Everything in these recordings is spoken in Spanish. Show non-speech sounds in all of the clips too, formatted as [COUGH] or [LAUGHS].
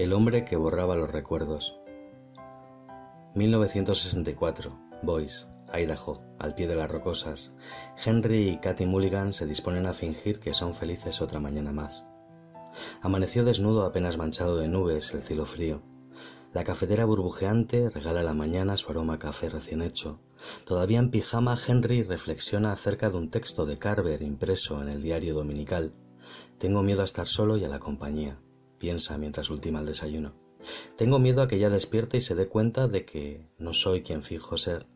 El hombre que borraba los recuerdos. 1964. Boys, Idaho, al pie de las rocosas. Henry y Katy Mulligan se disponen a fingir que son felices otra mañana más. Amaneció desnudo apenas manchado de nubes el cielo frío. La cafetera burbujeante regala a la mañana su aroma a café recién hecho. Todavía en pijama, Henry reflexiona acerca de un texto de Carver impreso en el diario dominical. Tengo miedo a estar solo y a la compañía piensa mientras ultima el desayuno. Tengo miedo a que ya despierte y se dé cuenta de que no soy quien fijo ser.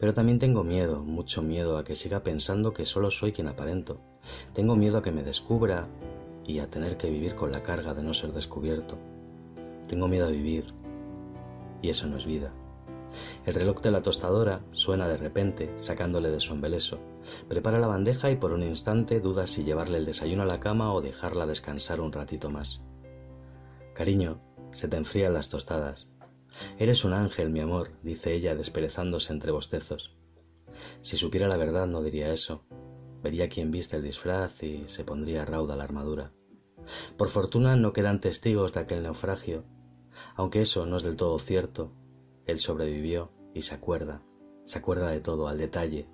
Pero también tengo miedo, mucho miedo a que siga pensando que solo soy quien aparento. Tengo miedo a que me descubra y a tener que vivir con la carga de no ser descubierto. Tengo miedo a vivir y eso no es vida. El reloj de la tostadora suena de repente, sacándole de su embeleso. Prepara la bandeja y por un instante duda si llevarle el desayuno a la cama o dejarla descansar un ratito más. Cariño, se te enfrían las tostadas. Eres un ángel, mi amor, dice ella desperezándose entre bostezos. Si supiera la verdad no diría eso. Vería quién viste el disfraz y se pondría rauda la armadura. Por fortuna no quedan testigos de aquel naufragio, aunque eso no es del todo cierto. Él sobrevivió y se acuerda, se acuerda de todo, al detalle.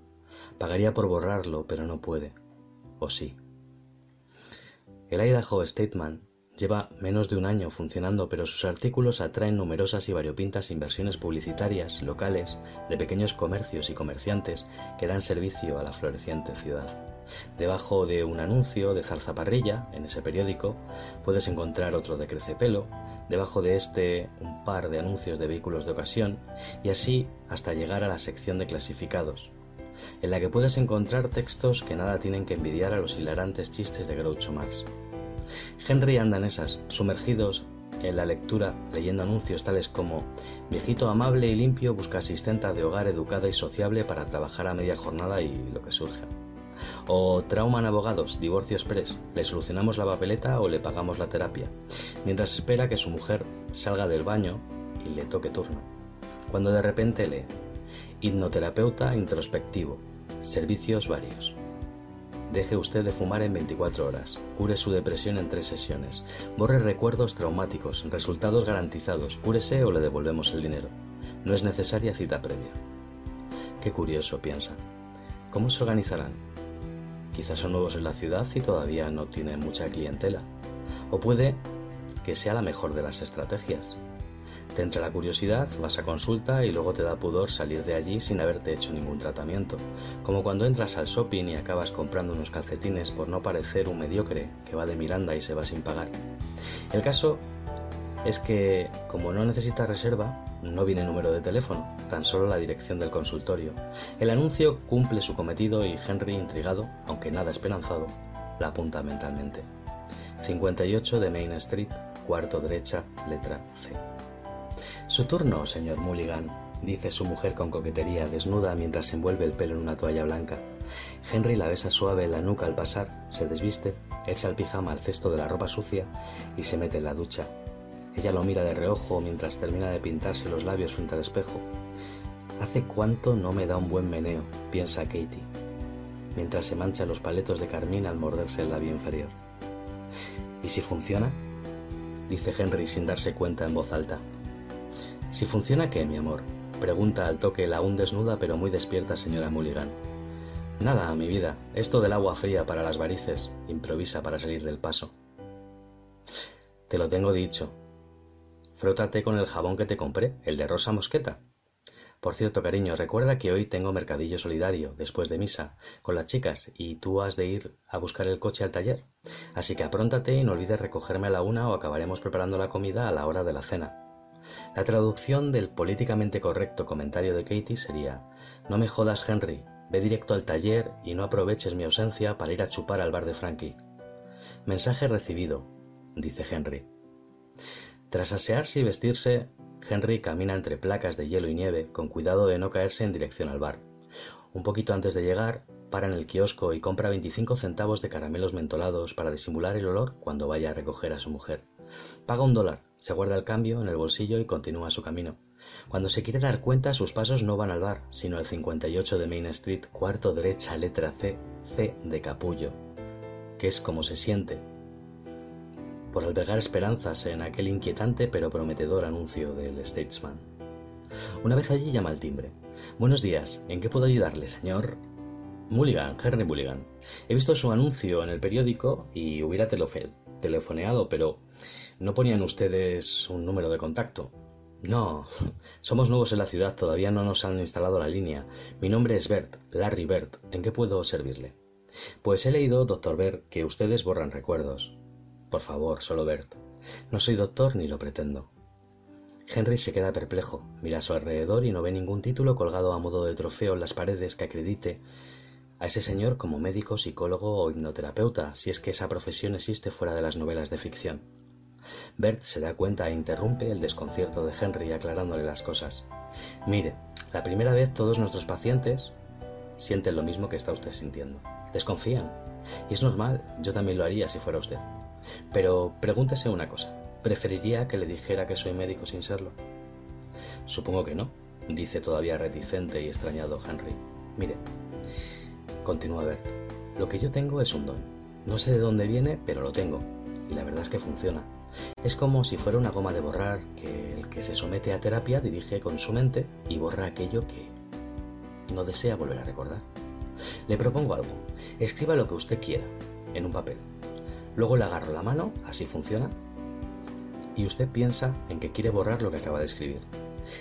Pagaría por borrarlo, pero no puede. ¿O sí? El Idaho Stateman Lleva menos de un año funcionando, pero sus artículos atraen numerosas y variopintas inversiones publicitarias locales de pequeños comercios y comerciantes que dan servicio a la floreciente ciudad. Debajo de un anuncio de zarzaparrilla en ese periódico puedes encontrar otro de crecepelo, debajo de este un par de anuncios de vehículos de ocasión y así hasta llegar a la sección de clasificados, en la que puedes encontrar textos que nada tienen que envidiar a los hilarantes chistes de Groucho Marx. Henry anda en esas, sumergidos en la lectura, leyendo anuncios tales como Viejito amable y limpio busca asistenta de hogar educada y sociable para trabajar a media jornada y lo que surja. O Trauma en abogados, divorcio express, le solucionamos la papeleta o le pagamos la terapia, mientras espera que su mujer salga del baño y le toque turno. Cuando de repente lee Hipnoterapeuta introspectivo, servicios varios. Deje usted de fumar en 24 horas. Cure su depresión en tres sesiones. Borre recuerdos traumáticos. Resultados garantizados. Cúrese o le devolvemos el dinero. No es necesaria cita previa. Qué curioso, piensa. ¿Cómo se organizarán? Quizás son nuevos en la ciudad y todavía no tienen mucha clientela. O puede que sea la mejor de las estrategias. Te entra la curiosidad, vas a consulta y luego te da pudor salir de allí sin haberte hecho ningún tratamiento, como cuando entras al shopping y acabas comprando unos calcetines por no parecer un mediocre que va de Miranda y se va sin pagar. El caso es que, como no necesita reserva, no viene número de teléfono, tan solo la dirección del consultorio. El anuncio cumple su cometido y Henry, intrigado, aunque nada esperanzado, la apunta mentalmente. 58 de Main Street, cuarto derecha, letra C. Su turno, señor Mulligan, dice su mujer con coquetería, desnuda mientras envuelve el pelo en una toalla blanca. Henry la besa suave en la nuca al pasar, se desviste, echa el pijama al cesto de la ropa sucia y se mete en la ducha. Ella lo mira de reojo mientras termina de pintarse los labios frente al espejo. Hace cuánto no me da un buen meneo, piensa Katie, mientras se mancha los paletos de carmín al morderse el labio inferior. ¿Y si funciona? dice Henry sin darse cuenta en voz alta. ¿Si funciona qué, mi amor? Pregunta al toque la aún desnuda pero muy despierta señora Mulligan. Nada, mi vida, esto del agua fría para las varices, improvisa para salir del paso. Te lo tengo dicho. Frótate con el jabón que te compré, el de rosa mosqueta. Por cierto, cariño, recuerda que hoy tengo mercadillo solidario, después de misa, con las chicas, y tú has de ir a buscar el coche al taller. Así que apróntate y no olvides recogerme a la una o acabaremos preparando la comida a la hora de la cena. La traducción del políticamente correcto comentario de Katie sería No me jodas, Henry, ve directo al taller y no aproveches mi ausencia para ir a chupar al bar de Frankie. Mensaje recibido, dice Henry. Tras asearse y vestirse, Henry camina entre placas de hielo y nieve con cuidado de no caerse en dirección al bar. Un poquito antes de llegar, para en el kiosco y compra 25 centavos de caramelos mentolados para disimular el olor cuando vaya a recoger a su mujer. Paga un dólar, se guarda el cambio en el bolsillo y continúa su camino. Cuando se quiere dar cuenta, sus pasos no van al bar, sino al 58 de Main Street, cuarto derecha, letra C, C de capullo, que es como se siente. por albergar esperanzas en aquel inquietante pero prometedor anuncio del Statesman. Una vez allí llama al timbre. Buenos días, ¿en qué puedo ayudarle, señor? Mulligan, Henry Mulligan. He visto su anuncio en el periódico y hubiera telefoneado, pero no ponían ustedes un número de contacto. No, [LAUGHS] somos nuevos en la ciudad, todavía no nos han instalado la línea. Mi nombre es Bert, Larry Bert. ¿En qué puedo servirle? Pues he leído, doctor Bert, que ustedes borran recuerdos. Por favor, solo Bert. No soy doctor ni lo pretendo. Henry se queda perplejo, mira a su alrededor y no ve ningún título colgado a modo de trofeo en las paredes que acredite a ese señor como médico, psicólogo o hipnoterapeuta, si es que esa profesión existe fuera de las novelas de ficción. Bert se da cuenta e interrumpe el desconcierto de Henry aclarándole las cosas. Mire, la primera vez todos nuestros pacientes sienten lo mismo que está usted sintiendo. Desconfían. Y es normal, yo también lo haría si fuera usted. Pero pregúntese una cosa. ¿Preferiría que le dijera que soy médico sin serlo? Supongo que no, dice todavía reticente y extrañado Henry. Mire, continúa Bert, lo que yo tengo es un don. No sé de dónde viene, pero lo tengo. Y la verdad es que funciona. Es como si fuera una goma de borrar que el que se somete a terapia dirige con su mente y borra aquello que no desea volver a recordar. Le propongo algo. Escriba lo que usted quiera en un papel. Luego le agarro la mano, así funciona, y usted piensa en que quiere borrar lo que acaba de escribir.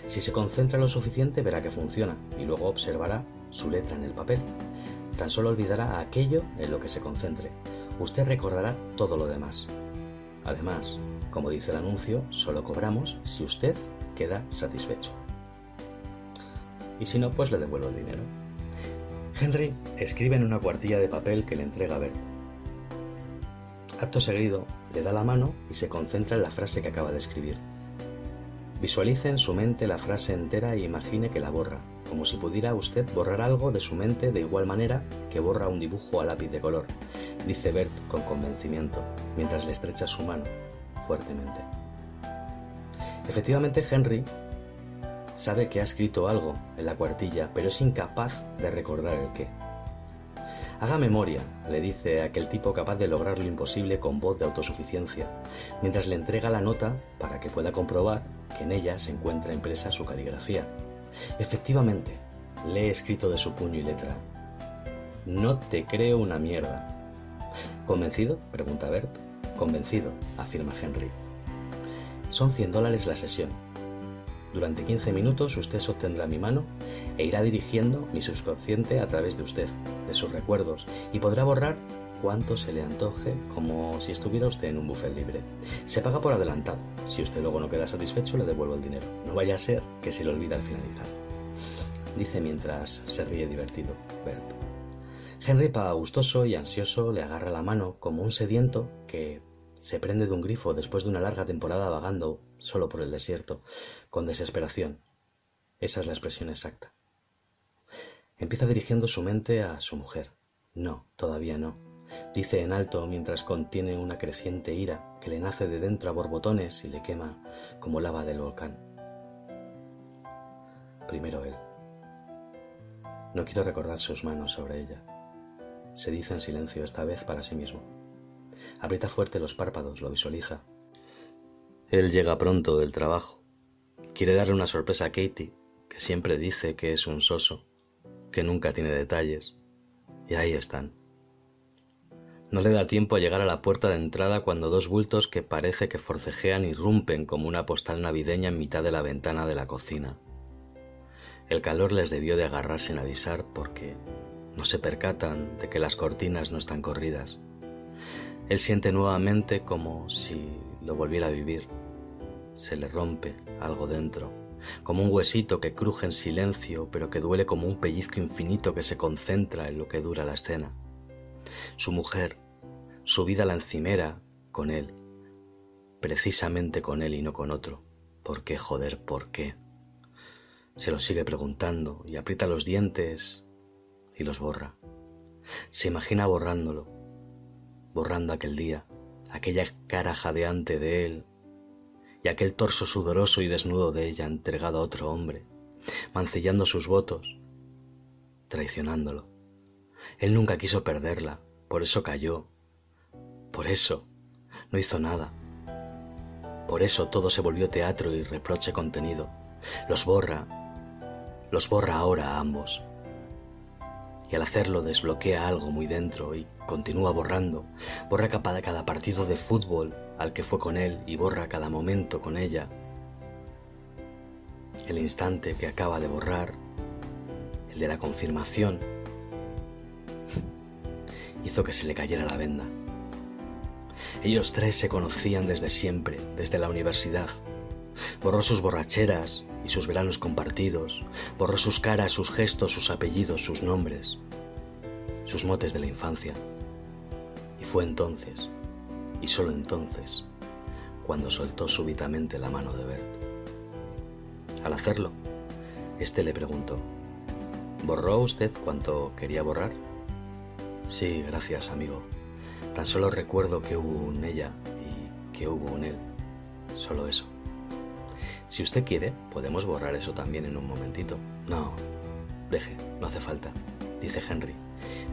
Si se concentra lo suficiente verá que funciona y luego observará su letra en el papel. Tan solo olvidará aquello en lo que se concentre. Usted recordará todo lo demás. Además, como dice el anuncio, solo cobramos si usted queda satisfecho. Y si no, pues le devuelvo el dinero. Henry escribe en una cuartilla de papel que le entrega a Bert. Acto seguido, le da la mano y se concentra en la frase que acaba de escribir. Visualice en su mente la frase entera e imagine que la borra, como si pudiera usted borrar algo de su mente de igual manera que borra un dibujo a lápiz de color, dice Bert con convencimiento, mientras le estrecha su mano fuertemente. Efectivamente, Henry sabe que ha escrito algo en la cuartilla, pero es incapaz de recordar el qué. Haga memoria, le dice aquel tipo capaz de lograr lo imposible con voz de autosuficiencia, mientras le entrega la nota para que pueda comprobar que en ella se encuentra impresa su caligrafía. Efectivamente, le he escrito de su puño y letra. No te creo una mierda. ¿Convencido? pregunta Bert. Convencido, afirma Henry. Son 100 dólares la sesión. Durante 15 minutos usted sostendrá mi mano e irá dirigiendo mi subconsciente a través de usted, de sus recuerdos, y podrá borrar cuanto se le antoje como si estuviera usted en un buffet libre. Se paga por adelantado. Si usted luego no queda satisfecho, le devuelvo el dinero. No vaya a ser que se le olvide al finalizar. Dice mientras se ríe divertido, Bert. Henry, gustoso y ansioso, le agarra la mano como un sediento que se prende de un grifo después de una larga temporada vagando solo por el desierto, con desesperación. Esa es la expresión exacta. Empieza dirigiendo su mente a su mujer. No, todavía no. Dice en alto mientras contiene una creciente ira que le nace de dentro a borbotones y le quema como lava del volcán. Primero él. No quiero recordar sus manos sobre ella. Se dice en silencio esta vez para sí mismo. Aprieta fuerte los párpados, lo visualiza. Él llega pronto del trabajo. Quiere darle una sorpresa a Katie, que siempre dice que es un soso, que nunca tiene detalles. Y ahí están. No le da tiempo a llegar a la puerta de entrada cuando dos bultos que parece que forcejean irrumpen como una postal navideña en mitad de la ventana de la cocina. El calor les debió de agarrar sin avisar porque no se percatan de que las cortinas no están corridas. Él siente nuevamente como si lo volviera a vivir. Se le rompe algo dentro, como un huesito que cruje en silencio, pero que duele como un pellizco infinito que se concentra en lo que dura la escena. Su mujer, su vida la encimera con él, precisamente con él y no con otro. ¿Por qué, joder, por qué? Se lo sigue preguntando y aprieta los dientes y los borra. Se imagina borrándolo, borrando aquel día, aquella cara jadeante de él y aquel torso sudoroso y desnudo de ella entregado a otro hombre, mancillando sus votos, traicionándolo. Él nunca quiso perderla, por eso cayó, por eso no hizo nada, Por eso todo se volvió teatro y reproche contenido. Los borra, los borra ahora a ambos. Y al hacerlo desbloquea algo muy dentro y continúa borrando. Borra cada partido de fútbol al que fue con él y borra cada momento con ella. El instante que acaba de borrar, el de la confirmación, hizo que se le cayera la venda. Ellos tres se conocían desde siempre, desde la universidad. Borró sus borracheras y sus veranos compartidos, borró sus caras, sus gestos, sus apellidos, sus nombres, sus motes de la infancia. Y fue entonces, y solo entonces, cuando soltó súbitamente la mano de Bert. Al hacerlo, éste le preguntó, ¿Borró usted cuanto quería borrar? Sí, gracias, amigo. Tan solo recuerdo que hubo un ella y que hubo un él. Solo eso. Si usted quiere, podemos borrar eso también en un momentito. No, deje, no hace falta, dice Henry,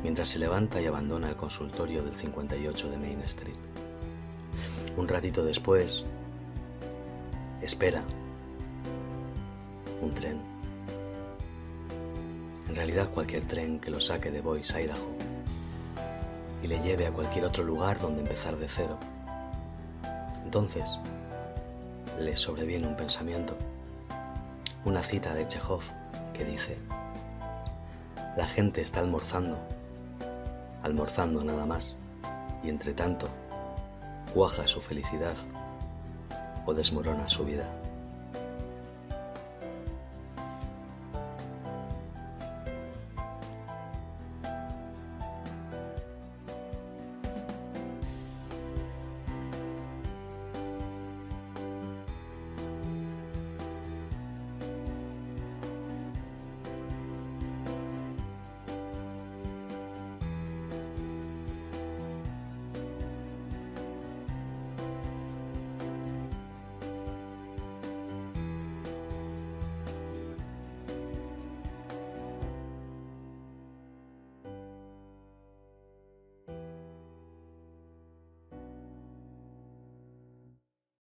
mientras se levanta y abandona el consultorio del 58 de Main Street. Un ratito después, espera un tren. En realidad cualquier tren que lo saque de Boise, Idaho y le lleve a cualquier otro lugar donde empezar de cero. Entonces, le sobreviene un pensamiento, una cita de Chekhov que dice, la gente está almorzando, almorzando nada más, y entre tanto, cuaja su felicidad o desmorona su vida.